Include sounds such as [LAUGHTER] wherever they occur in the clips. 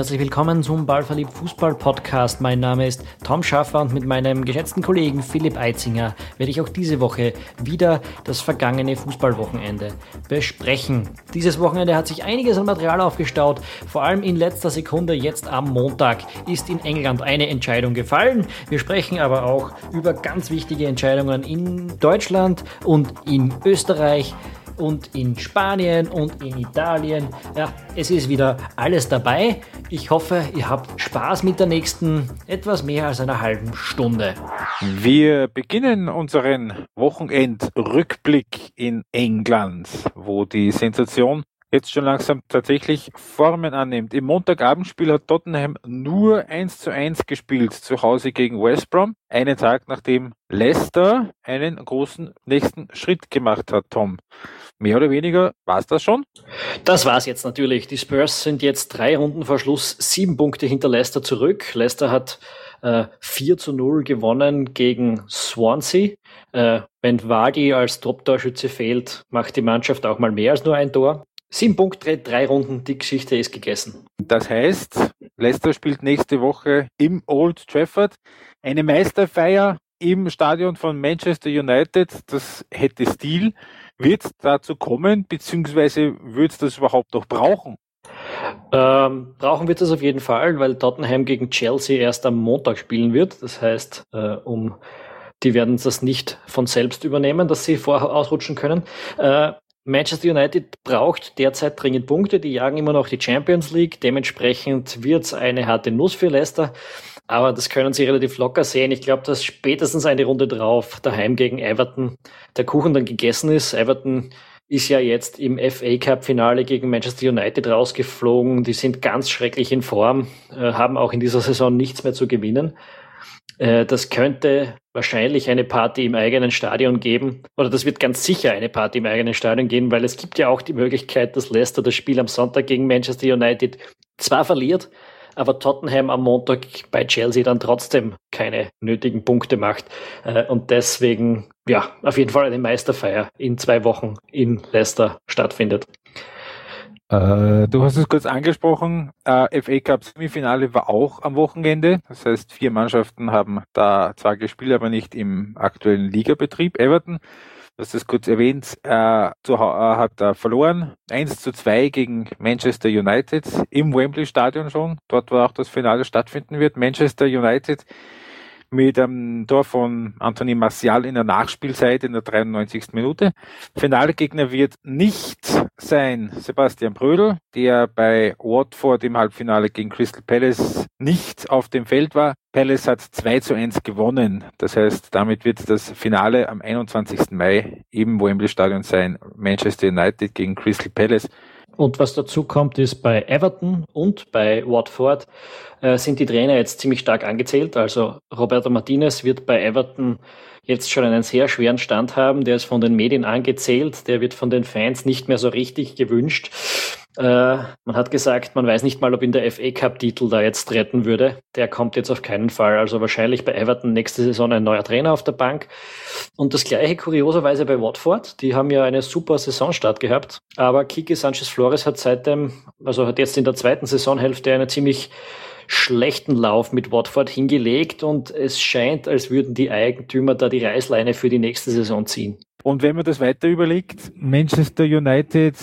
herzlich willkommen zum Ballverliebt Fußball Podcast. Mein Name ist Tom Schaffer und mit meinem geschätzten Kollegen Philipp Eitzinger werde ich auch diese Woche wieder das vergangene Fußballwochenende besprechen. Dieses Wochenende hat sich einiges an Material aufgestaut, vor allem in letzter Sekunde jetzt am Montag ist in England eine Entscheidung gefallen. Wir sprechen aber auch über ganz wichtige Entscheidungen in Deutschland und in Österreich und in Spanien und in Italien. Ja, es ist wieder alles dabei. Ich hoffe, ihr habt Spaß mit der nächsten etwas mehr als einer halben Stunde. Wir beginnen unseren Wochenendrückblick in England, wo die Sensation jetzt schon langsam tatsächlich Formen annimmt. Im Montagabendspiel hat Tottenham nur 1 zu 1 gespielt zu Hause gegen West Brom, einen Tag nachdem Leicester einen großen nächsten Schritt gemacht hat, Tom. Mehr oder weniger war es das schon? Das war es jetzt natürlich. Die Spurs sind jetzt drei Runden vor Schluss sieben Punkte hinter Leicester zurück. Leicester hat äh, 4 zu 0 gewonnen gegen Swansea. Äh, wenn Vardy als Top-Torschütze fehlt, macht die Mannschaft auch mal mehr als nur ein Tor. Sieben Punkte, drei Runden, die Geschichte ist gegessen. Das heißt, Leicester spielt nächste Woche im Old Trafford. Eine Meisterfeier im Stadion von Manchester United. Das hätte Stil. Wird es dazu kommen, beziehungsweise wird es das überhaupt noch brauchen? Ähm, brauchen wir das auf jeden Fall, weil Tottenham gegen Chelsea erst am Montag spielen wird. Das heißt, äh, um die werden das nicht von selbst übernehmen, dass sie vorher ausrutschen können. Äh, Manchester United braucht derzeit dringend Punkte. Die jagen immer noch die Champions League. Dementsprechend wird es eine harte Nuss für Leicester. Aber das können sie relativ locker sehen. Ich glaube, dass spätestens eine Runde drauf daheim gegen Everton der Kuchen dann gegessen ist. Everton ist ja jetzt im FA Cup Finale gegen Manchester United rausgeflogen. Die sind ganz schrecklich in Form, äh, haben auch in dieser Saison nichts mehr zu gewinnen. Äh, das könnte wahrscheinlich eine Party im eigenen Stadion geben. Oder das wird ganz sicher eine Party im eigenen Stadion geben, weil es gibt ja auch die Möglichkeit, dass Leicester das Spiel am Sonntag gegen Manchester United zwar verliert, aber Tottenham am Montag bei Chelsea dann trotzdem keine nötigen Punkte macht. Äh, und deswegen, ja, auf jeden Fall eine Meisterfeier in zwei Wochen in Leicester stattfindet. Äh, du hast es kurz angesprochen, äh, FA Cup Semifinale war auch am Wochenende. Das heißt, vier Mannschaften haben da zwar gespielt, aber nicht im aktuellen Ligabetrieb. Everton hast es kurz erwähnt, äh, zu, äh, hat er verloren. 1 zu 2 gegen Manchester United im Wembley Stadion schon. Dort, wo auch das Finale stattfinden wird. Manchester United mit einem Tor von Anthony Martial in der Nachspielzeit in der 93. Minute. Finalgegner wird nicht sein Sebastian Brödel, der bei Watford im Halbfinale gegen Crystal Palace nicht auf dem Feld war. Palace hat 2 zu 1 gewonnen. Das heißt, damit wird das Finale am 21. Mai im Wembley Stadion sein. Manchester United gegen Crystal Palace. Und was dazu kommt, ist bei Everton und bei Watford äh, sind die Trainer jetzt ziemlich stark angezählt. Also Roberto Martinez wird bei Everton jetzt schon einen sehr schweren Stand haben. Der ist von den Medien angezählt. Der wird von den Fans nicht mehr so richtig gewünscht. Äh, man hat gesagt, man weiß nicht mal, ob ihn der FA Cup-Titel da jetzt retten würde. Der kommt jetzt auf keinen Fall. Also wahrscheinlich bei Everton nächste Saison ein neuer Trainer auf der Bank. Und das gleiche kurioserweise bei Watford. Die haben ja eine super Saisonstart gehabt. Aber Kiki Sanchez Flores hat seitdem, also hat jetzt in der zweiten Saisonhälfte eine ziemlich schlechten Lauf mit Watford hingelegt und es scheint, als würden die Eigentümer da die Reißleine für die nächste Saison ziehen. Und wenn man das weiter überlegt, Manchester United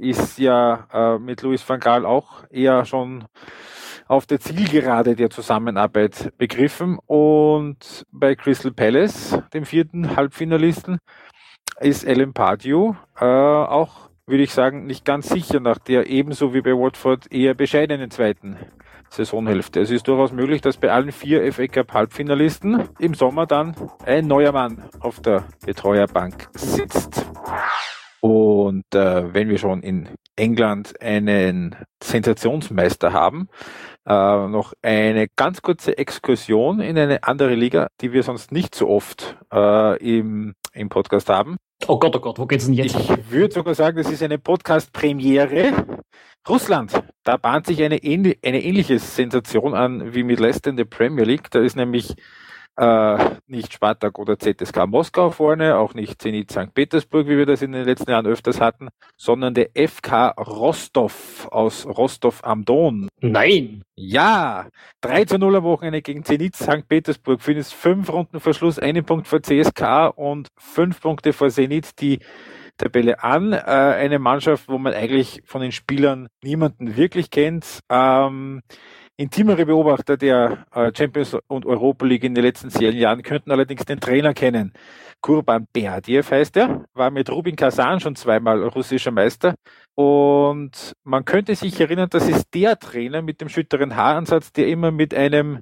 ist ja äh, mit Louis van Gaal auch eher schon auf der Zielgerade der Zusammenarbeit begriffen. Und bei Crystal Palace, dem vierten Halbfinalisten, ist Alan Pardew äh, auch, würde ich sagen, nicht ganz sicher nach der ebenso wie bei Watford eher bescheidenen zweiten Saisonhälfte. Es ist durchaus möglich, dass bei allen vier FA Cup Halbfinalisten im Sommer dann ein neuer Mann auf der Betreuerbank sitzt. Und äh, wenn wir schon in England einen Sensationsmeister haben, äh, noch eine ganz kurze Exkursion in eine andere Liga, die wir sonst nicht so oft äh, im, im Podcast haben. Oh Gott, oh Gott, wo geht's denn jetzt? Ich würde sogar sagen, das ist eine Podcast-Premiere. Russland, da bahnt sich eine, ähnli eine ähnliche Sensation an wie mit Leicester in der Premier League. Da ist nämlich Äh, nicht Spartak oder ZSK Moskau vorne, auch nicht Zenit St. Petersburg, wie wir das in den letzten Jahren öfters hatten, sondern der FK Rostov aus Rostov am Don. Nein! Ja! 3 zu 0 am Wochenende gegen Zenit St. Petersburg. Findest fünf Runden vor Schluss, einen Punkt vor CSK und fünf Punkte vor Zenit, die Tabelle an. Äh, eine Mannschaft, wo man eigentlich von den Spielern niemanden wirklich kennt. Ähm, intimere Beobachter der äh, Champions und Europa League in den letzten zehn Jahren könnten allerdings den Trainer kennen. Kurban Berdiev heißt er, war mit Rubin Kazan schon zweimal russischer Meister. Und man könnte sich erinnern, das ist der Trainer mit dem schütteren Haaransatz, der immer mit einem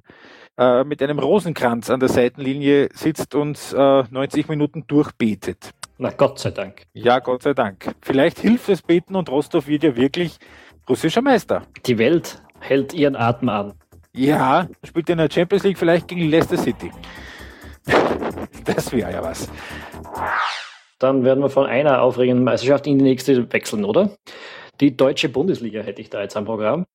äh, mit einem Rosenkranz an der Seitenlinie sitzt und äh, 90 Minuten durchbetet. Na Gott sei Dank. Ja, Gott sei Dank. Vielleicht hilft es Beten und Rostov wird ja wirklich russischer Meister. Die Welt hält ihren Atem an. Ja, spielt in der Champions League vielleicht gegen Leicester City. [LAUGHS] Das wäre ja was. Dann werden wir von einer aufregenden Meisterschaft in die nächste wechseln, oder? Die deutsche Bundesliga hätte ich da jetzt am Programm.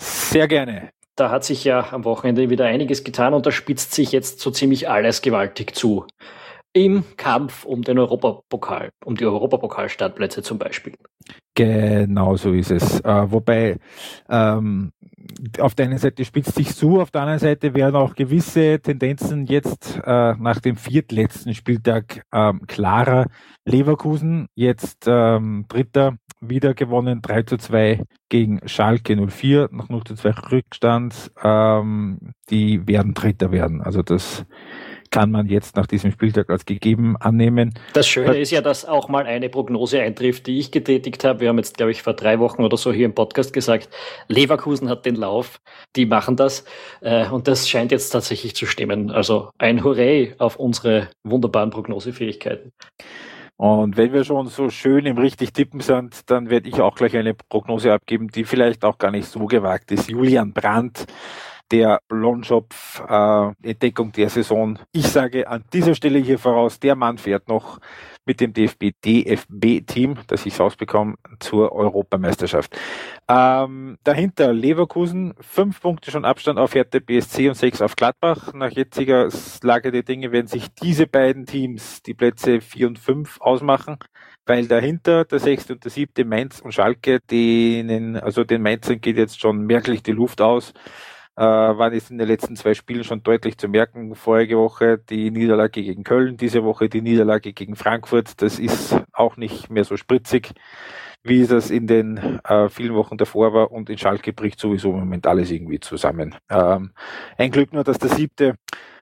Sehr gerne. Da hat sich ja am Wochenende wieder einiges getan und da spitzt sich jetzt so ziemlich alles gewaltig zu im Kampf um den Europapokal, um die Europapokalstartplätze zum Beispiel. Genau so ist es. Äh, wobei ähm, auf der einen Seite spitzt sich zu, auf der anderen Seite werden auch gewisse Tendenzen jetzt äh, nach dem viertletzten Spieltag ähm, klarer. Leverkusen jetzt ähm, Dritter, wieder gewonnen, 3 zu 2 gegen Schalke 04 nach 0 zu 2 Rückstand. Ähm, die werden Dritter werden. Also das kann man jetzt nach diesem Spieltag als gegeben annehmen. Das Schöne ist ja, dass auch mal eine Prognose eintrifft, die ich getätigt habe. Wir haben jetzt, glaube ich, vor drei Wochen oder so hier im Podcast gesagt, Leverkusen hat den Lauf, die machen das. Äh, und das scheint jetzt tatsächlich zu stimmen. Also ein Hooray auf unsere wunderbaren Prognosefähigkeiten. Und wenn wir schon so schön im richtig Tippen sind, dann werde ich auch gleich eine Prognose abgeben, die vielleicht auch gar nicht so gewagt ist. Julian Brandt der Lohnschopf-Entdeckung äh, der Saison. Ich sage an dieser Stelle hier voraus, der Mann fährt noch mit dem DFB DFB-Team, das ich rausbekomme, zur Europameisterschaft. Ähm, dahinter Leverkusen, fünf Punkte schon Abstand auf Hertha BSC und sechs auf Gladbach. Nach jetziger Lage der Dinge werden sich diese beiden Teams die Plätze vier und fünf ausmachen, weil dahinter der sechste und der siebte Mainz und Schalke, denen, also den Mainzern geht jetzt schon merklich die Luft aus äh, waren jetzt in den letzten zwei Spielen schon deutlich zu merken. Vorige Woche die Niederlage gegen Köln, diese Woche die Niederlage gegen Frankfurt. Das ist auch nicht mehr so spritzig, wie das in den äh, vielen Wochen davor war. Und in Schalke bricht sowieso im Moment alles irgendwie zusammen. Ähm, ein Glück nur, dass der siebte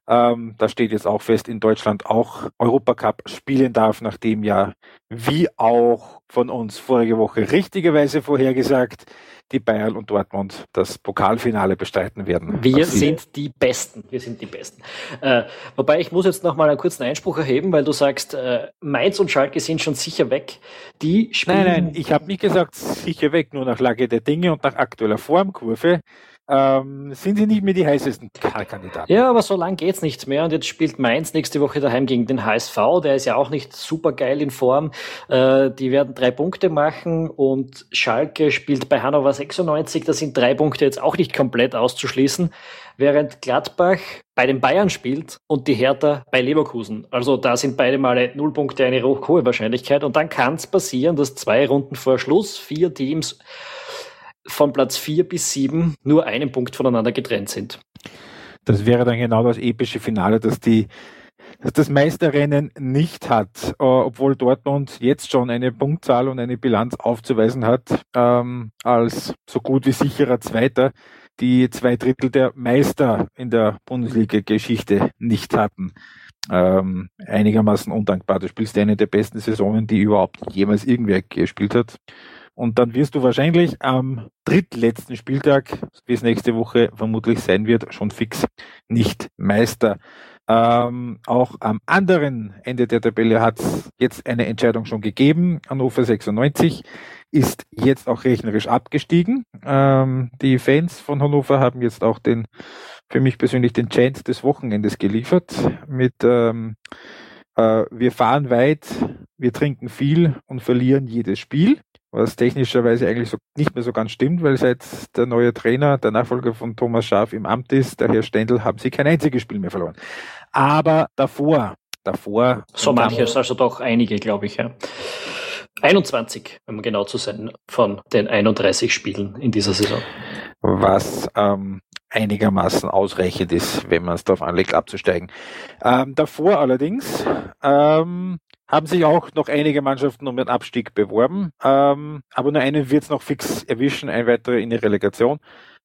ähm, da steht jetzt auch fest, in Deutschland auch Europacup spielen darf, nachdem ja, wie auch von uns vorige Woche richtigerweise vorhergesagt, die Bayern und Dortmund das Pokalfinale bestreiten werden. Wir sind die Besten. Wir sind die Besten. Äh, wobei ich muss jetzt noch mal einen kurzen Einspruch erheben, weil du sagst, äh, Mainz und Schalke sind schon sicher weg. Die spielen nein, nein, ich habe nicht gesagt sicher weg, nur nach Lage der Dinge und nach aktueller Formkurve ähm, sind sie nicht mehr die heißesten Kandidaten. Ja, aber so lang geht's nichts mehr. Und jetzt spielt Mainz nächste Woche daheim gegen den HSV. Der ist ja auch nicht super geil in Form. Äh, die werden drei Punkte machen und Schalke spielt bei Hannover 96. Da sind drei Punkte jetzt auch nicht komplett auszuschließen. Während Gladbach bei den Bayern spielt und die Hertha bei Leverkusen. Also da sind beide Male null Punkte eine hohe Wahrscheinlichkeit. Und dann kann es passieren, dass zwei Runden vor Schluss vier Teams von Platz 4 bis 7 nur einen Punkt voneinander getrennt sind. Das wäre dann genau das epische Finale, dass die dass das Meisterrennen nicht hat, äh, obwohl Dortmund jetzt schon eine Punktzahl und eine Bilanz aufzuweisen hat, ähm, als so gut wie sicherer Zweiter, die zwei Drittel der Meister in der Bundesliga-Geschichte nicht hatten. Ähm, einigermaßen undankbar. Du spielst eine der besten Saisonen, die überhaupt jemals irgendwer gespielt hat. Und dann wirst du wahrscheinlich am drittletzten Spieltag, wie es nächste Woche vermutlich sein wird, schon fix nicht Meister. Ähm, auch am anderen Ende der Tabelle hat es jetzt eine Entscheidung schon gegeben. Hannover 96 ist jetzt auch rechnerisch abgestiegen. Ähm, die Fans von Hannover haben jetzt auch den, für mich persönlich den Chant des Wochenendes geliefert mit ähm, äh, wir fahren weit, wir trinken viel und verlieren jedes Spiel was technischerweise eigentlich so nicht mehr so ganz stimmt, weil seit der neue Trainer, der Nachfolger von Thomas Schaaf im Amt ist, der Herr Stendel, haben sie kein einziges Spiel mehr verloren. Aber davor, davor. So manches, also doch einige, glaube ich, ja. 21, um genau zu sein, von den 31 Spielen in dieser Saison. Was ähm, einigermaßen ausreichend ist, wenn man es darauf anlegt, abzusteigen. Ähm, davor allerdings ähm, haben sich auch noch einige Mannschaften um den Abstieg beworben, ähm, aber nur einen wird es noch fix erwischen, ein weiterer in die Relegation.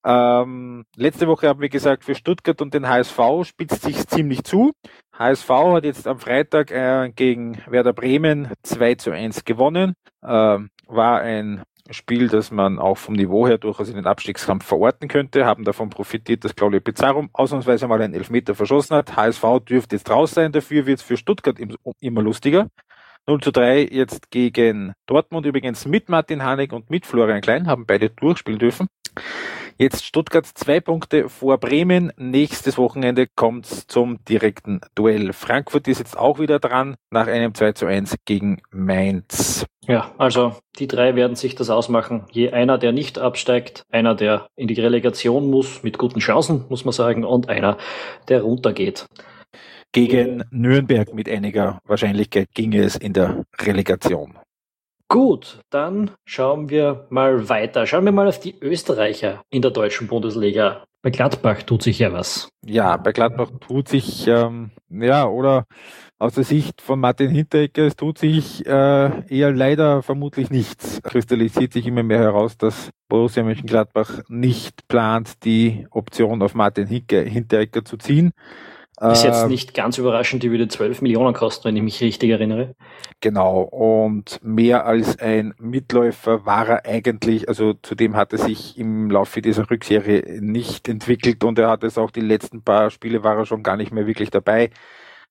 Ähm, letzte Woche haben wir gesagt, für Stuttgart und den HSV spitzt sich ziemlich zu. HSV hat jetzt am Freitag äh, gegen Werder Bremen 2 zu 1 gewonnen. Ähm, war ein Spiel, das man auch vom Niveau her durchaus in den Abstiegskampf verorten könnte, haben davon profitiert, dass Claudio Pizarro ausnahmsweise mal einen Elfmeter verschossen hat. HSV dürfte jetzt raus sein, dafür wird es für Stuttgart immer lustiger. 0 zu 3 jetzt gegen Dortmund, übrigens mit Martin Hanek und mit Florian Klein, haben beide durchspielen dürfen. Jetzt Stuttgart zwei Punkte vor Bremen. Nächstes Wochenende kommt zum direkten Duell. Frankfurt ist jetzt auch wieder dran nach einem 2 zu 1 gegen Mainz. Ja, also die drei werden sich das ausmachen. Je einer, der nicht absteigt, einer, der in die Relegation muss, mit guten Chancen, muss man sagen, und einer, der runtergeht. Gegen Nürnberg mit einiger Wahrscheinlichkeit ginge es in der Relegation. Gut, dann schauen wir mal weiter. Schauen wir mal auf die Österreicher in der deutschen Bundesliga. Bei Gladbach tut sich ja was. Ja, bei Gladbach tut sich, ähm, ja, oder aus der Sicht von Martin Hinteregger, es tut sich äh, eher leider vermutlich nichts. Kristallisiert sich immer mehr heraus, dass Borussia Mönchengladbach nicht plant, die Option auf Martin Hinteregger zu ziehen. Ist jetzt ähm, nicht ganz überraschend, die würde 12 Millionen kosten, wenn ich mich richtig erinnere. Genau, und mehr als ein Mitläufer war er eigentlich, also zudem hat er sich im Laufe dieser Rückserie nicht entwickelt und er hat es auch die letzten paar Spiele war er schon gar nicht mehr wirklich dabei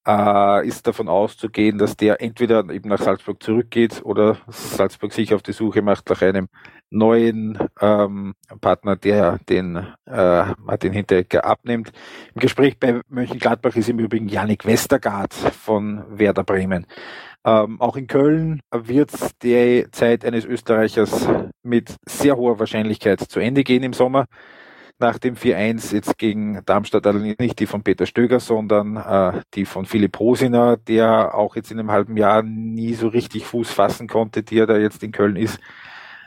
äh, ist davon auszugehen, dass der entweder eben nach Salzburg zurückgeht oder Salzburg sich auf die Suche macht nach einem neuen ähm, Partner, der den äh, Martin Hinteregger abnimmt. Im Gespräch bei Mönchengladbach ist im Übrigen Yannick Westergaard von Werder Bremen. Ähm, auch in Köln wird die Zeit eines Österreichers mit sehr hoher Wahrscheinlichkeit zu Ende gehen im Sommer nach dem 4-1 jetzt gegen Darmstadt allerdings nicht die von Peter Stöger, sondern äh, die von Philipp Hosiner, der auch jetzt in einem halben Jahr nie so richtig Fuß fassen konnte, die er da jetzt in Köln ist.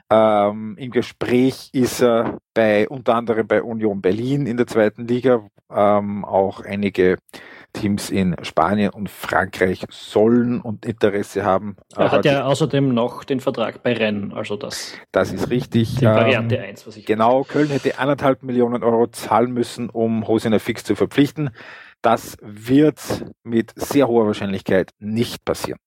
Ähm, Im Gespräch ist er bei unter anderem bei Union Berlin in der zweiten Liga, ähm, auch einige Teams in Spanien und Frankreich sollen und Interesse haben. Er hat ja außerdem noch den Vertrag bei Rennes, also das. Das ist richtig. Die Variante ähm, 1, was ich. Genau, Köln hätte anderthalb Millionen Euro zahlen müssen, um Hosiner Fix zu verpflichten. Das wird mit sehr hoher Wahrscheinlichkeit nicht passieren.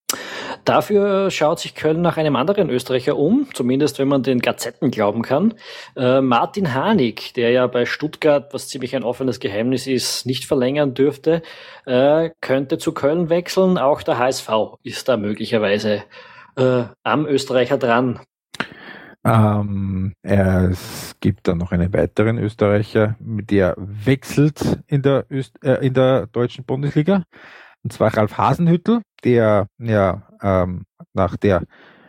Dafür schaut sich Köln nach einem anderen Österreicher um, zumindest wenn man den Gazetten glauben kann. Äh, Martin Hanig, der ja bei Stuttgart, was ziemlich ein offenes Geheimnis ist, nicht verlängern dürfte, äh, könnte zu Köln wechseln. Auch der HSV ist da möglicherweise äh, am Österreicher dran. Ähm, es gibt dann noch einen weiteren Österreicher, der wechselt in der, Öst äh, in der deutschen Bundesliga. Und zwar Ralf Hasenhüttel, der ja ähm, nach der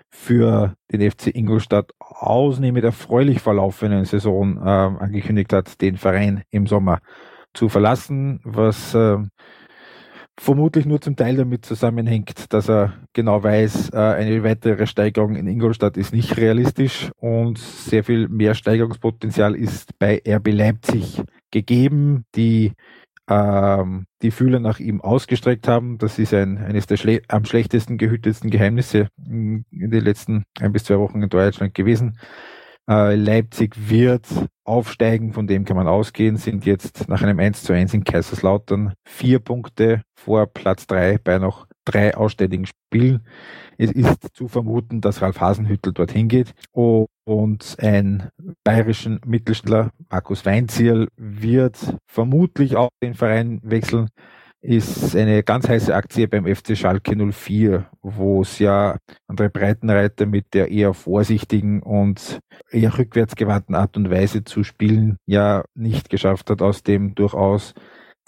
für den FC Ingolstadt ausnehmend erfreulich verlaufenden Saison ähm, angekündigt hat, den Verein im Sommer zu verlassen, was ähm, vermutlich nur zum Teil damit zusammenhängt, dass er genau weiß, äh, eine weitere Steigerung in Ingolstadt ist nicht realistisch und sehr viel mehr Steigerungspotenzial ist bei RB Leipzig gegeben, die ähm, die Fühler nach ihm ausgestreckt haben. Das ist ein, eines der schle am schlechtesten gehütetsten Geheimnisse in den letzten ein bis zwei Wochen in Deutschland gewesen. Äh, Leipzig wird aufsteigen, von dem kann man ausgehen, sind jetzt nach einem 1 zu 1 in Kaiserslautern vier Punkte vor Platz drei bei noch drei ausständigen Spielen. Es ist zu vermuten, dass Ralf Hasenhüttel dorthin geht und ein bayerischen Mittelständler, Markus Weinzierl, wird vermutlich auch den Verein wechseln. Ist eine ganz heiße Aktie beim FC Schalke 04, wo es ja André Breitenreiter mit der eher vorsichtigen und eher rückwärtsgewandten Art und Weise zu spielen ja nicht geschafft hat, aus dem durchaus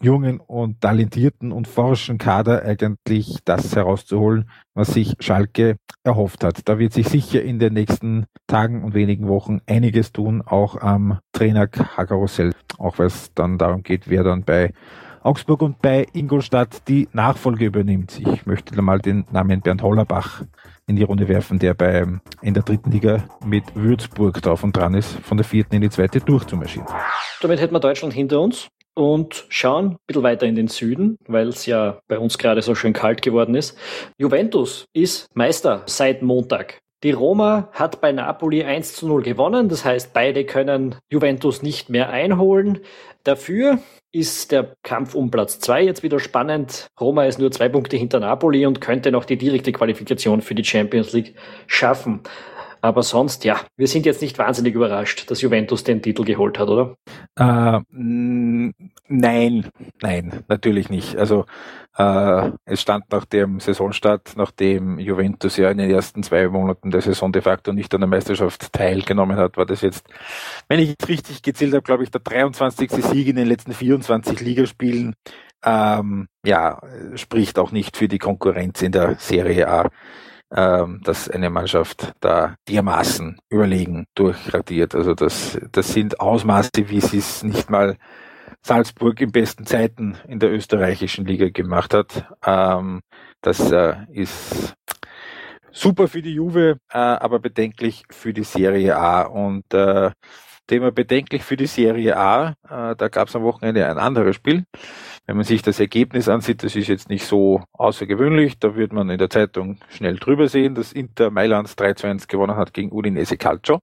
jungen und talentierten und forschen Kader eigentlich das herauszuholen, was sich Schalke erhofft hat. Da wird sich sicher in den nächsten Tagen und wenigen Wochen einiges tun, auch am Trainer-Karussell, auch weil es dann darum geht, wer dann bei Augsburg und bei Ingolstadt die Nachfolge übernimmt. Ich möchte da mal den Namen Bernd Hollerbach in die Runde werfen, der bei, in der dritten Liga mit Würzburg drauf und dran ist, von der vierten in die zweite durchzumarschieren. Damit hätten wir Deutschland hinter uns und schauen ein bisschen weiter in den Süden, weil es ja bei uns gerade so schön kalt geworden ist. Juventus ist Meister seit Montag. Die Roma hat bei Napoli 1 zu 0 gewonnen, das heißt, beide können Juventus nicht mehr einholen. Dafür ist der Kampf um Platz 2 jetzt wieder spannend. Roma ist nur zwei Punkte hinter Napoli und könnte noch die direkte Qualifikation für die Champions League schaffen. Aber sonst, ja, wir sind jetzt nicht wahnsinnig überrascht, dass Juventus den Titel geholt hat, oder? Äh, nein, nein, natürlich nicht. Also äh, es stand nach dem Saisonstart, nachdem Juventus ja in den ersten zwei Monaten der Saison de facto nicht an der Meisterschaft teilgenommen hat, war das jetzt, wenn ich es richtig gezählt habe, glaube ich, der 23. Sieg in den letzten 24 Ligaspielen. Ähm, ja, spricht auch nicht für die Konkurrenz in der Serie A ähm, dass eine Mannschaft da dermaßen überlegen durchradiert. Also das, das sind Ausmaße, wie sie es nicht mal Salzburg in besten Zeiten in der österreichischen Liga gemacht hat. Ähm, das äh, ist super für die Juve, äh, aber bedenklich für die Serie A. Und äh, Thema bedenklich für die Serie A, äh, da gab es am Wochenende ein anderes Spiel. Wenn man sich das Ergebnis ansieht, das ist jetzt nicht so außergewöhnlich. Da wird man in der Zeitung schnell drüber sehen, dass Inter Mailand 3 zu 1 gewonnen hat gegen Udinese Calcio.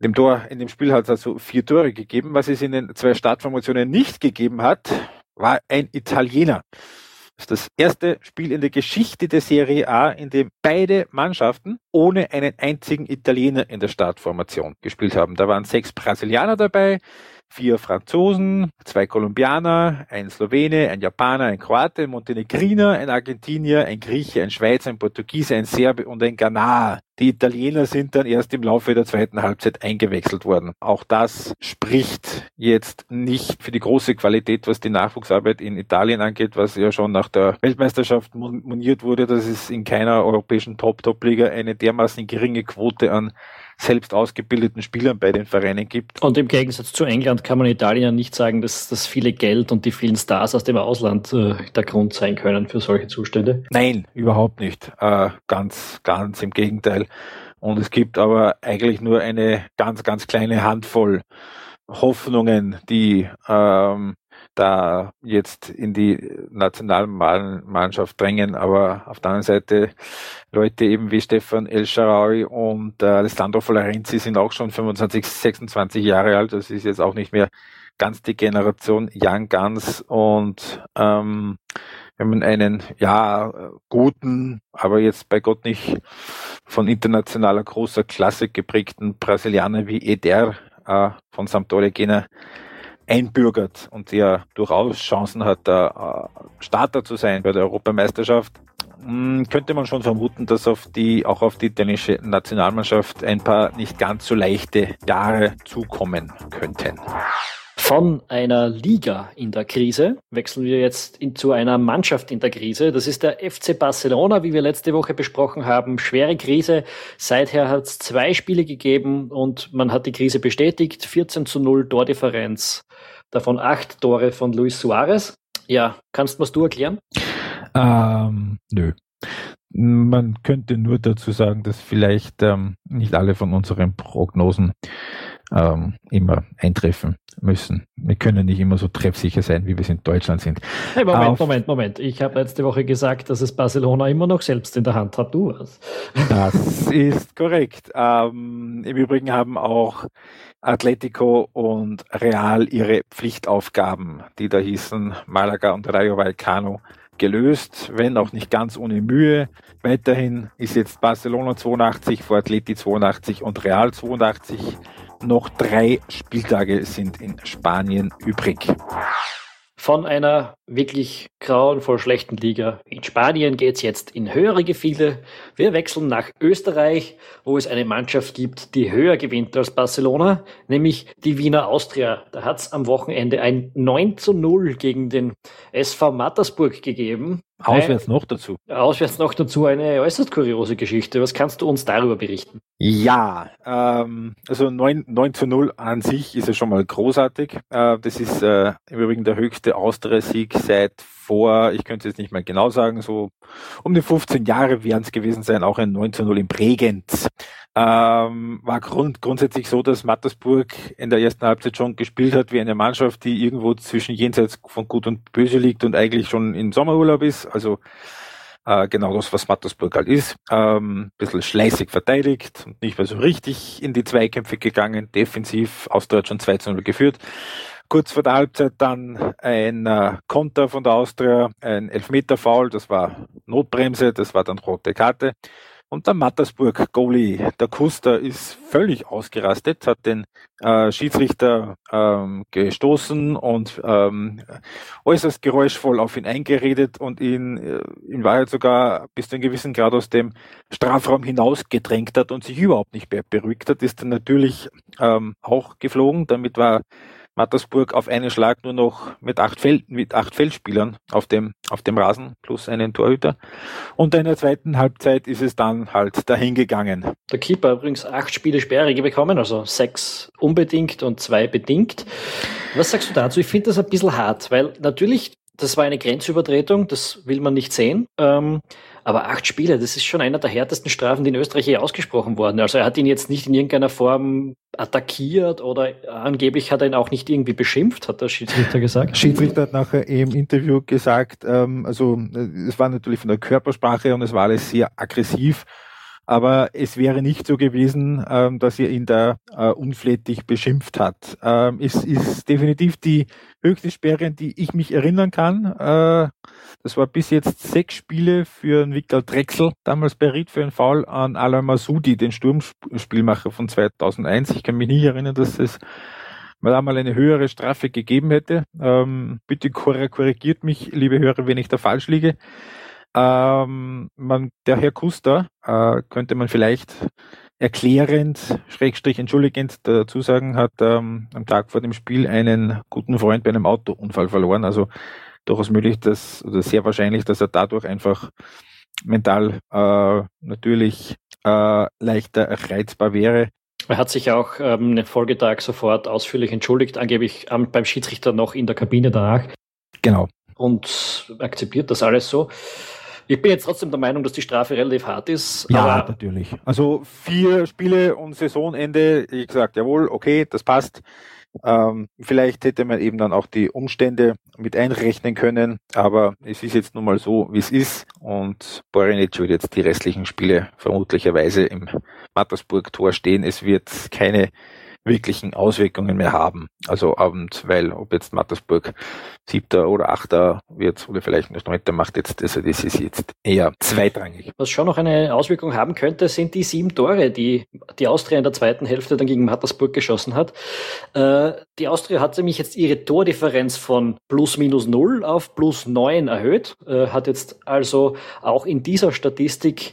Dem, Tor, in dem Spiel hat es also vier Tore gegeben. Was es in den zwei Startformationen nicht gegeben hat, war ein Italiener. Das ist das erste Spiel in der Geschichte der Serie A, in dem beide Mannschaften ohne einen einzigen Italiener in der Startformation gespielt haben. Da waren sechs Brasilianer dabei, vier Franzosen, zwei Kolumbianer, ein Slowene, ein Japaner, ein Kroate, ein Montenegriner, ein Argentinier, ein Grieche, ein Schweizer, ein Portugiese, ein Serbe und ein Ghanaer. Die Italiener sind dann erst im Laufe der zweiten Halbzeit eingewechselt worden. Auch das spricht jetzt nicht für die große Qualität, was die Nachwuchsarbeit in Italien angeht, was ja schon nach der Weltmeisterschaft moniert wurde, dass es in keiner europäischen Top-Top-Liga eine dermaßen geringe Quote an selbst ausgebildeten Spielern bei den Vereinen gibt. Und im Gegensatz zu England kann man Italien nicht sagen, dass das viele Geld und die vielen Stars aus dem Ausland äh, der Grund sein können für solche Zustände. Nein, überhaupt nicht. Äh, ganz, ganz im Gegenteil. Und es gibt aber eigentlich nur eine ganz, ganz kleine Handvoll Hoffnungen, die ähm, da jetzt in die Nationalmannschaft drängen, aber auf der anderen Seite Leute eben wie Stefan El Sharawi und äh, Alessandro Florenzi sind auch schon 25, 26 Jahre alt. Das ist jetzt auch nicht mehr ganz die Generation Young Guns und ähm, wenn man einen ja guten, aber jetzt bei Gott nicht von internationaler großer Klasse geprägten Brasilianer wie Eder äh, von Sampdoria Gena einbürgert und der durchaus Chancen hat, da äh, Starter zu sein bei der Europameisterschaft, hm, könnte man schon vermuten, dass auf die, auch auf die italienische Nationalmannschaft ein paar nicht ganz so leichte Jahre zukommen könnten. Von einer Liga in der Krise wechseln wir jetzt in, zu einer Mannschaft in der Krise. Das ist der FC Barcelona, wie wir letzte Woche besprochen haben. Schwere Krise. Seither hat es zwei Spiele gegeben und man hat die Krise bestätigt. 14 zu 0 Tordifferenz. Davon acht Tore von Luis Suarez. Ja, kannst du was du erklären? Ähm, nö. Man könnte nur dazu sagen, dass vielleicht ähm, nicht alle von unseren Prognosen ähm, immer eintreffen müssen. Wir können nicht immer so treffsicher sein, wie wir es in Deutschland sind. Hey, Moment, Auf, Moment, Moment. Ich habe letzte Woche gesagt, dass es Barcelona immer noch selbst in der Hand hat. Du was? Das ist korrekt. Ähm, Im Übrigen haben auch Atletico und Real ihre Pflichtaufgaben, die da hießen Malaga und Rayo Vallecano, gelöst, wenn auch nicht ganz ohne Mühe. Weiterhin ist jetzt Barcelona 82 vor Atleti 82 und Real 82 noch drei Spieltage sind in Spanien übrig. von einer wirklich grauenvoll schlechten Liga. In Spanien geht's jetzt in höhere Gefilde. Wir wechseln nach Österreich, wo es eine Mannschaft gibt, die höher gewinnt als Barcelona, nämlich die Wiener Austria. Da hat's am Wochenende ein 9 zu 0 gegen den SV Mattersburg gegeben. Auswärts noch dazu. Auswärts noch dazu eine äußerst kuriose Geschichte. Was kannst du uns darüber berichten? Ja, ähm, also 9, 9 zu 0 an sich ist ja schon mal großartig. Äh, das ist äh, im Übrigen der höchste Austria-Sieg seit vor, ich könnte es nicht mal genau sagen, so um die 15 Jahre werden es gewesen sein, auch ein 9 zu 0 in Bregenz. Ähm, war grund, grundsätzlich so, dass Mattersburg in der ersten Halbzeit schon gespielt hat wie eine Mannschaft, die irgendwo zwischen jenseits von Gut und Böse liegt und eigentlich schon in Sommerurlaub ist. Also äh, genau das, was Mattersburg halt ist. Ähm, bisschen schleißig verteidigt und nicht mehr so richtig in die Zweikämpfe gegangen. Defensiv aus Deutschland 2 zu 0 geführt. Kurz vor der Halbzeit dann ein äh, Konter von der Austria, ein Elfmeter-Foul, das war Notbremse, das war dann rote Karte. Und der Mattersburg Goalie, der Kuster, ist völlig ausgerastet, hat den äh, Schiedsrichter ähm, gestoßen und ähm, äußerst geräuschvoll auf ihn eingeredet und ihn äh, in Wahrheit sogar bis zu einem gewissen Grad aus dem Strafraum hinaus gedrängt hat und sich überhaupt nicht mehr beruhigt hat, ist dann natürlich ähm, auch geflogen. Damit war Mattersburg auf einen Schlag nur noch mit acht, Feld, mit acht Feldspielern auf dem, auf dem Rasen plus einen Torhüter. Und in der zweiten Halbzeit ist es dann halt dahingegangen. Der Keeper übrigens acht Spiele Sperre bekommen, also sechs unbedingt und zwei bedingt. Was sagst du dazu? Ich finde das ein bisschen hart, weil natürlich, das war eine Grenzübertretung, das will man nicht sehen. Ähm, aber acht Spiele, das ist schon einer der härtesten Strafen, die in Österreich je ausgesprochen wurden. Also er hat ihn jetzt nicht in irgendeiner Form attackiert oder angeblich hat er ihn auch nicht irgendwie beschimpft, hat der Schiedsrichter gesagt. Schiedsrichter hat nachher im Interview gesagt, ähm, also äh, es war natürlich von der Körpersprache und es war alles sehr aggressiv. Aber es wäre nicht so gewesen, ähm, dass er ihn da äh, unflätig beschimpft hat. Ähm, es ist definitiv die höchste Sperre, die ich mich erinnern kann. Äh, das war bis jetzt sechs Spiele für einen Viktor Drechsel, damals bei Ried für einen Foul an Alain Masudi, den Sturmspielmacher von 2001. Ich kann mich nicht erinnern, dass es mal einmal eine höhere Strafe gegeben hätte. Ähm, bitte korrigiert mich, liebe Hörer, wenn ich da falsch liege. Ähm, man, der Herr Kuster äh, könnte man vielleicht erklärend, schrägstrich entschuldigend dazu sagen, hat ähm, am Tag vor dem Spiel einen guten Freund bei einem Autounfall verloren. Also durchaus möglich, dass, oder sehr wahrscheinlich, dass er dadurch einfach mental äh, natürlich äh, leichter reizbar wäre. Er hat sich auch ähm, den Folgetag sofort ausführlich entschuldigt, angeblich ähm, beim Schiedsrichter noch in der Kabine danach. Genau. Und akzeptiert das alles so. Ich bin jetzt trotzdem der Meinung, dass die Strafe relativ hart ist. Ja, natürlich. Also vier Spiele und Saisonende, ich gesagt, jawohl, okay, das passt. Ähm, vielleicht hätte man eben dann auch die Umstände mit einrechnen können, aber es ist jetzt nun mal so, wie es ist und Borinic wird jetzt die restlichen Spiele vermutlicherweise im Mattersburg-Tor stehen. Es wird keine wirklichen Auswirkungen mehr haben. Also Abend, weil ob jetzt Mattersburg siebter oder achter wird oder vielleicht noch neunter macht jetzt, also das ist jetzt eher zweitrangig. Was schon noch eine Auswirkung haben könnte, sind die sieben Tore, die die Austria in der zweiten Hälfte dann gegen Mattersburg geschossen hat. Äh, die Austria hat nämlich jetzt ihre Tordifferenz von plus minus null auf plus neun erhöht, äh, hat jetzt also auch in dieser Statistik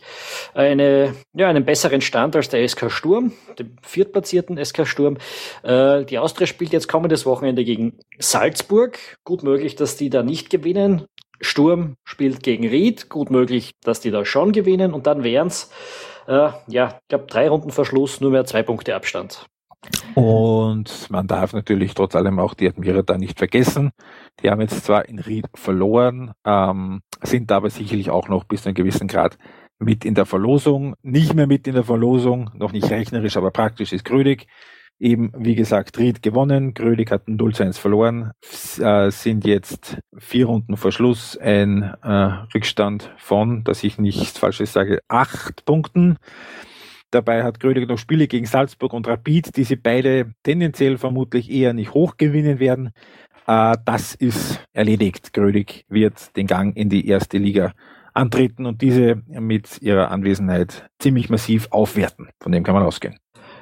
eine, ja, einen besseren Stand als der SK Sturm, dem viertplatzierten SK Sturm Sturm. Äh, die Austria spielt jetzt kommendes Wochenende gegen Salzburg. Gut möglich, dass die da nicht gewinnen. Sturm spielt gegen Ried. Gut möglich, dass die da schon gewinnen. Und dann wären es, äh, ja, ich glaube, drei Runden Verschluss, nur mehr zwei Punkte Abstand. Und man darf natürlich trotz allem auch die Admira da nicht vergessen. Die haben jetzt zwar in Ried verloren, ähm, sind aber sicherlich auch noch bis zu einem gewissen Grad mit in der Verlosung. Nicht mehr mit in der Verlosung, noch nicht rechnerisch, aber praktisch ist Grödig eben, wie gesagt, Ried gewonnen, Grödig hat ein 0 1 verloren, äh, sind jetzt vier Runden vor Schluss ein äh, Rückstand von, dass ich nichts Falsches sage, acht Punkten. Dabei hat Grödig noch Spiele gegen Salzburg und Rapid, die sie beide tendenziell vermutlich eher nicht hoch gewinnen werden. Äh, das ist erledigt. Grödig wird den Gang in die erste Liga antreten und diese mit ihrer Anwesenheit ziemlich massiv aufwerten. Von dem kann man ausgehen.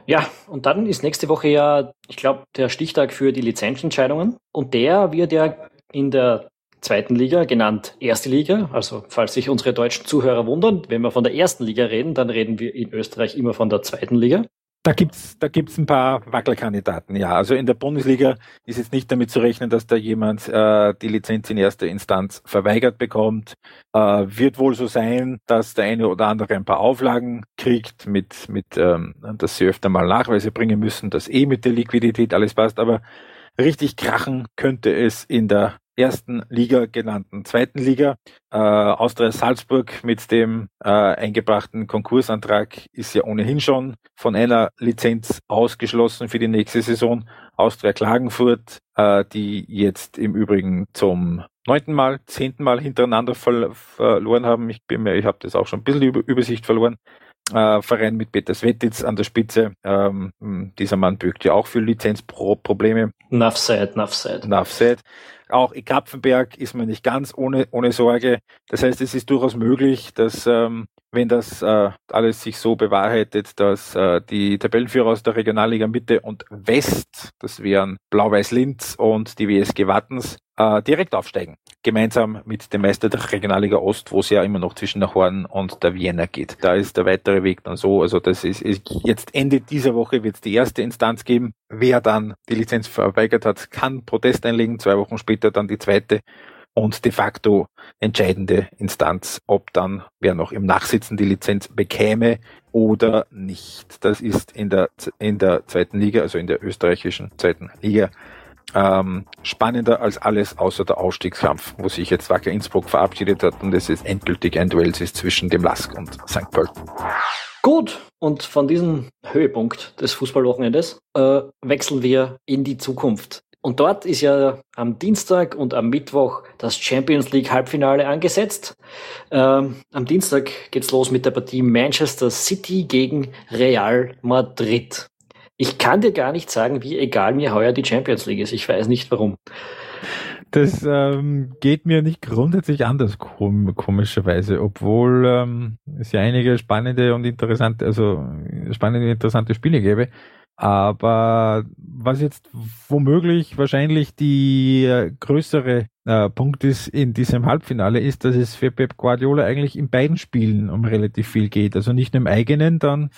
Ja, und dann ist nächste Woche ja, ich glaube, der Stichtag für die Lizenzentscheidungen. Und der wird ja in der zweiten Liga, genannt Erste Liga. Also falls sich unsere deutschen Zuhörer wundern, wenn wir von der ersten Liga reden, dann reden wir in Österreich immer von der zweiten Liga. Da gibt's da gibt's ein paar Wackelkandidaten, ja. Also in der Bundesliga ist jetzt nicht damit zu rechnen, dass da jemand äh, die Lizenz in erster Instanz verweigert bekommt. Äh, wird wohl so sein, dass der eine oder andere ein paar Auflagen kriegt, mit, mit ähm, dass sie öfter mal Nachweise bringen müssen, dass eh mit der Liquidität alles passt. Aber richtig krachen könnte es in der ersten Liga genannten zweiten Liga. Äh, Austria Salzburg mit dem äh, eingebrachten Konkursantrag ist ja ohnehin schon von einer Lizenz ausgeschlossen für die nächste Saison. Austria Klagenfurt, äh, die jetzt im Übrigen zum neunten Mal, zehnten Mal hintereinander ver verloren haben. Ich bin mir, ich habe das auch schon ein bisschen über Übersicht verloren. Äh, Verein mit Peter Svetitz an der Spitze. Ähm, dieser Mann bügt ja auch für Lizenzprobleme. Nuff said, nuff said. Nuff said. Auch in Kapfenberg ist man nicht ganz ohne, ohne Sorge. Das heißt, es ist durchaus möglich, dass ähm, wenn das äh, alles sich so bewahrheitet, dass äh, die Tabellenführer aus der Regionalliga Mitte und West, das wären Blau-Weiß Linz und die WSG Wattens, äh, direkt aufsteigen. Gemeinsam mit dem Meister der Regionalliga Ost, wo es ja immer noch zwischen der Horn und der Vienna geht. Da ist der weitere Weg dann so. Also das ist, ist jetzt Ende dieser Woche wird es die erste Instanz geben. Wer dann die Lizenz verweigert hat, kann Protest einlegen. Zwei Wochen später dann die zweite und de facto entscheidende Instanz, ob dann wer noch im Nachsitzen die Lizenz bekäme oder nicht. Das ist in der, in der zweiten Liga, also in der österreichischen zweiten Liga, ähm, spannender als alles außer der Ausstiegskampf, wo sich jetzt Wacker Innsbruck verabschiedet hat und es ist endgültig ein Duell ist zwischen dem Lask und St. Pölten. Gut, und von diesem Höhepunkt des Fußballwochenendes äh, wechseln wir in die Zukunft. Und dort ist ja am Dienstag und am Mittwoch das Champions League Halbfinale angesetzt. Ähm, am Dienstag geht's los mit der Partie Manchester City gegen Real Madrid. Ich kann dir gar nicht sagen, wie egal mir heuer die Champions League ist. Ich weiß nicht warum. Das ähm, geht mir nicht grundsätzlich anders, kom komischerweise, obwohl ähm, es ja einige spannende und interessante, also spannende und interessante Spiele gäbe. Aber was jetzt womöglich wahrscheinlich die äh, größere äh, Punkt ist in diesem Halbfinale, ist, dass es für Pep Guardiola eigentlich in beiden Spielen um relativ viel geht. Also nicht nur im eigenen, dann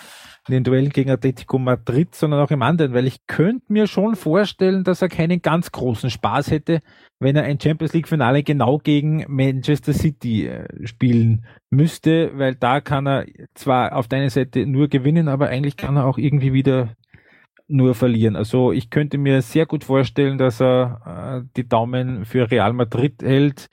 in den Duellen gegen Atletico Madrid, sondern auch im anderen, weil ich könnte mir schon vorstellen, dass er keinen ganz großen Spaß hätte, wenn er ein Champions League Finale genau gegen Manchester City äh, spielen müsste, weil da kann er zwar auf der Seite nur gewinnen, aber eigentlich kann er auch irgendwie wieder nur verlieren. Also ich könnte mir sehr gut vorstellen, dass er äh, die Daumen für Real Madrid hält,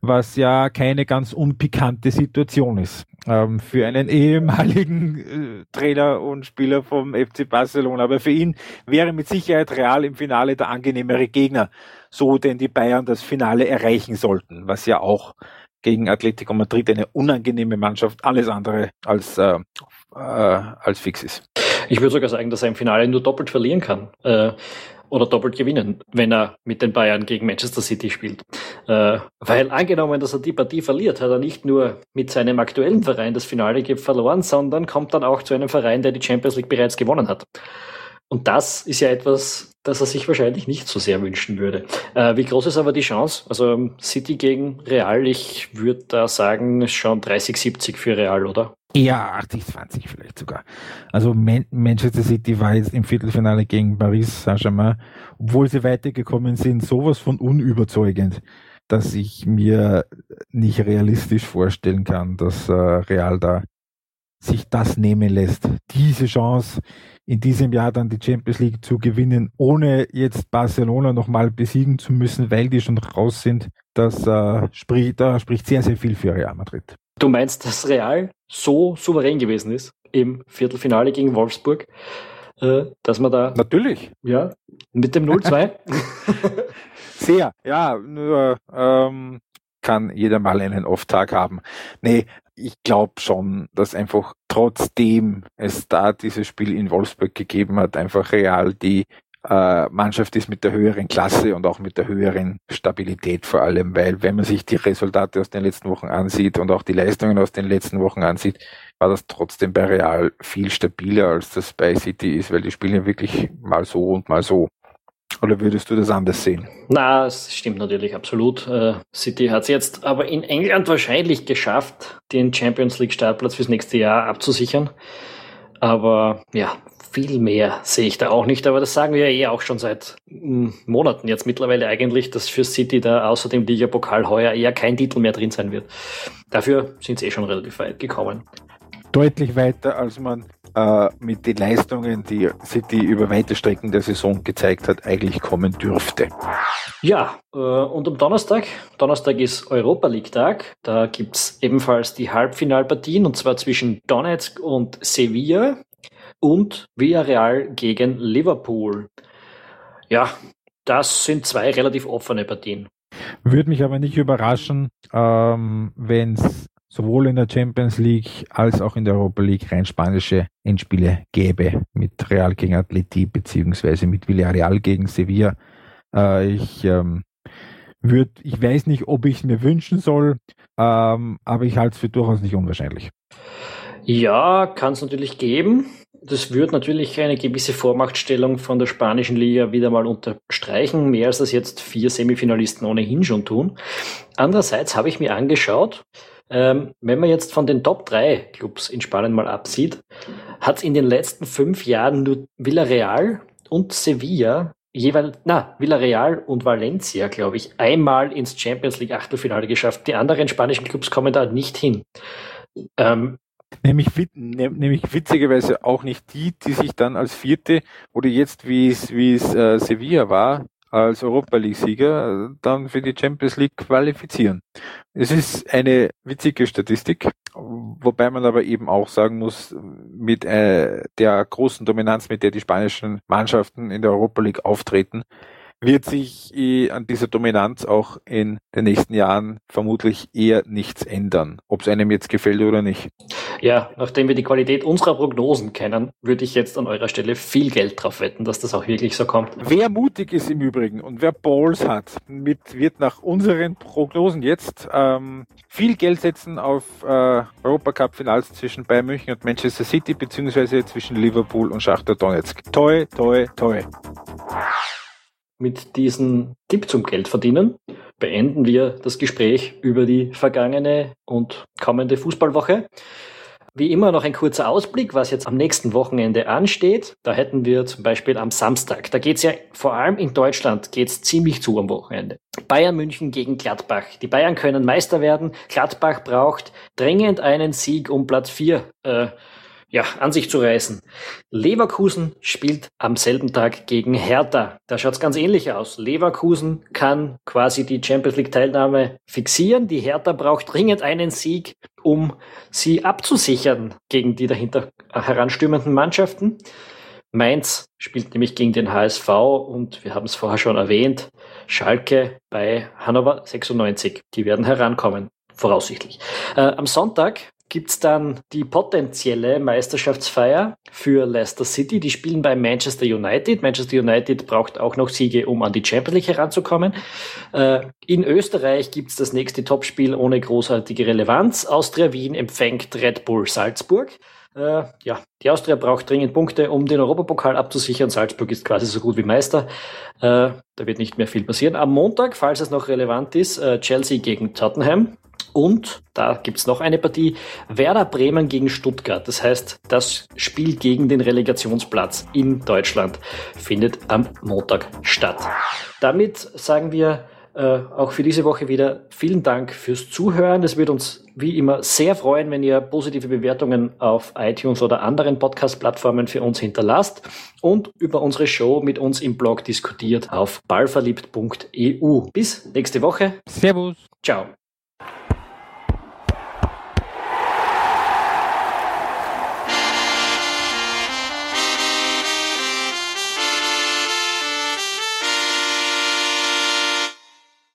was ja keine ganz unpikante Situation ist. Ähm, für einen ehemaligen äh, Trainer und Spieler vom FC Barcelona. Aber für ihn wäre mit Sicherheit Real im Finale der angenehmere Gegner, so denn die Bayern das Finale erreichen sollten, was ja auch gegen Atletico Madrid eine unangenehme Mannschaft alles andere als, äh, äh, als fix ist. Ich würde sogar sagen, dass er im Finale nur doppelt verlieren kann. Äh, oder doppelt gewinnen, wenn er mit den Bayern gegen Manchester City spielt. Äh, weil angenommen, dass er die Partie verliert, hat er nicht nur mit seinem aktuellen Verein das Finale verloren, sondern kommt dann auch zu einem Verein, der die Champions League bereits gewonnen hat. Und das ist ja etwas, das er sich wahrscheinlich nicht so sehr wünschen würde. Äh, wie groß ist aber die Chance? Also City gegen Real, ich würde da sagen, schon 30-70 für Real, oder? Eher 80-20 vielleicht sogar. Also Man Manchester City war jetzt im Viertelfinale gegen Paris Saint-Germain, obwohl sie weitergekommen sind, sowas von unüberzeugend, dass ich mir nicht realistisch vorstellen kann, dass äh, Real da sich das nehmen lässt. Diese Chance in diesem Jahr dann die Champions League zu gewinnen, ohne jetzt Barcelona nochmal besiegen zu müssen, weil die schon raus sind, das äh, spricht, da spricht sehr, sehr viel für Real Madrid. Du meinst, dass Real so souverän gewesen ist im Viertelfinale gegen Wolfsburg, äh, dass man da. Natürlich. Ja, mit dem 0-2. [LAUGHS] Sehr, ja, nur ähm, kann jeder mal einen Off-Tag haben. Nee, ich glaube schon, dass einfach trotzdem es da dieses Spiel in Wolfsburg gegeben hat, einfach real die äh, Mannschaft ist mit der höheren Klasse und auch mit der höheren Stabilität vor allem, weil wenn man sich die Resultate aus den letzten Wochen ansieht und auch die Leistungen aus den letzten Wochen ansieht, war das trotzdem bei Real viel stabiler, als das bei City ist, weil die spielen wirklich mal so und mal so. Oder würdest du das anders sehen? Na, es stimmt natürlich absolut. Äh, City hat es jetzt aber in England wahrscheinlich geschafft, den Champions League Startplatz fürs nächste Jahr abzusichern. Aber ja, viel mehr sehe ich da auch nicht. Aber das sagen wir ja eh auch schon seit hm, Monaten jetzt mittlerweile eigentlich, dass für City da außer dem Liga-Pokal heuer eher kein Titel mehr drin sein wird. Dafür sind sie eh schon relativ weit gekommen. Deutlich weiter, als man äh, mit den Leistungen, die City über weite Strecken der Saison gezeigt hat, eigentlich kommen dürfte. Ja, äh, und am Donnerstag, Donnerstag ist Europa League-Tag, da gibt es ebenfalls die Halbfinalpartien und zwar zwischen Donetsk und Sevilla und Villarreal gegen Liverpool. Ja, das sind zwei relativ offene Partien. Würde mich aber nicht überraschen, ähm, wenn es sowohl in der Champions League als auch in der Europa League rein spanische Endspiele gäbe mit Real gegen Atleti beziehungsweise mit Villarreal gegen Sevilla. Äh, ich ähm, würde, ich weiß nicht, ob ich es mir wünschen soll, ähm, aber ich halte es für durchaus nicht unwahrscheinlich. Ja, kann es natürlich geben das wird natürlich eine gewisse Vormachtstellung von der spanischen Liga wieder mal unterstreichen, mehr als das jetzt vier Semifinalisten ohnehin schon tun. Andererseits habe ich mir angeschaut, ähm, wenn man jetzt von den Top 3 Clubs in Spanien mal absieht, hat es in den letzten fünf Jahren nur Villarreal und Sevilla jeweils, na, Villarreal und Valencia, glaube ich, einmal ins Champions League Achtelfinale geschafft. Die anderen spanischen Clubs kommen da nicht hin. Ähm, Nämlich, ne, nämlich witzigerweise auch nicht die, die sich dann als vierte oder jetzt, wie es, äh, Sevilla war, als Europa League-Sieger dann für die Champions League qualifizieren. Es ist eine witzige Statistik, wobei man aber eben auch sagen muss, mit äh, der großen Dominanz, mit der die spanischen Mannschaften in der Europa League auftreten, wird sich äh, an dieser Dominanz auch in den nächsten Jahren vermutlich eher nichts ändern, ob es einem jetzt gefällt oder nicht. Ja, nachdem wir die Qualität unserer Prognosen kennen, würde ich jetzt an eurer Stelle viel Geld drauf wetten, dass das auch wirklich so kommt. Wer mutig ist im Übrigen und wer Balls hat, mit, wird nach unseren Prognosen jetzt ähm, viel Geld setzen auf äh, Europacup-Finals zwischen Bayern München und Manchester City, beziehungsweise zwischen Liverpool und Schachter Donetsk. Toi, toi, toi mit diesem Tipp zum Geld verdienen beenden wir das Gespräch über die vergangene und kommende Fußballwoche. Wie immer noch ein kurzer Ausblick, was jetzt am nächsten Wochenende ansteht. Da hätten wir zum Beispiel am Samstag, da geht's ja vor allem in Deutschland geht's ziemlich zu am Wochenende. Bayern München gegen Gladbach. Die Bayern können Meister werden. Gladbach braucht dringend einen Sieg um Platz 4 äh, ja, an sich zu reißen. Leverkusen spielt am selben Tag gegen Hertha. Da schaut's ganz ähnlich aus. Leverkusen kann quasi die Champions League Teilnahme fixieren. Die Hertha braucht dringend einen Sieg, um sie abzusichern gegen die dahinter heranstürmenden Mannschaften. Mainz spielt nämlich gegen den HSV und wir haben es vorher schon erwähnt, Schalke bei Hannover 96. Die werden herankommen, voraussichtlich. Äh, am Sonntag gibt's dann die potenzielle Meisterschaftsfeier für Leicester City. Die spielen bei Manchester United. Manchester United braucht auch noch Siege, um an die Champions League heranzukommen. Äh, in Österreich gibt's das nächste Topspiel ohne großartige Relevanz. Austria Wien empfängt Red Bull Salzburg. Äh, ja, die Austria braucht dringend Punkte, um den Europapokal abzusichern. Salzburg ist quasi so gut wie Meister. Äh, da wird nicht mehr viel passieren. Am Montag, falls es noch relevant ist, äh, Chelsea gegen Tottenham. Und da gibt's noch eine Partie, Werder Bremen gegen Stuttgart. Das heißt, das Spiel gegen den Relegationsplatz in Deutschland findet am Montag statt. Damit sagen wir äh, auch für diese Woche wieder vielen Dank fürs Zuhören. Es wird uns wie immer sehr freuen, wenn ihr positive Bewertungen auf iTunes oder anderen Podcast-Plattformen für uns hinterlasst und über unsere Show mit uns im Blog diskutiert auf ballverliebt.eu. Bis nächste Woche. Servus. Ciao.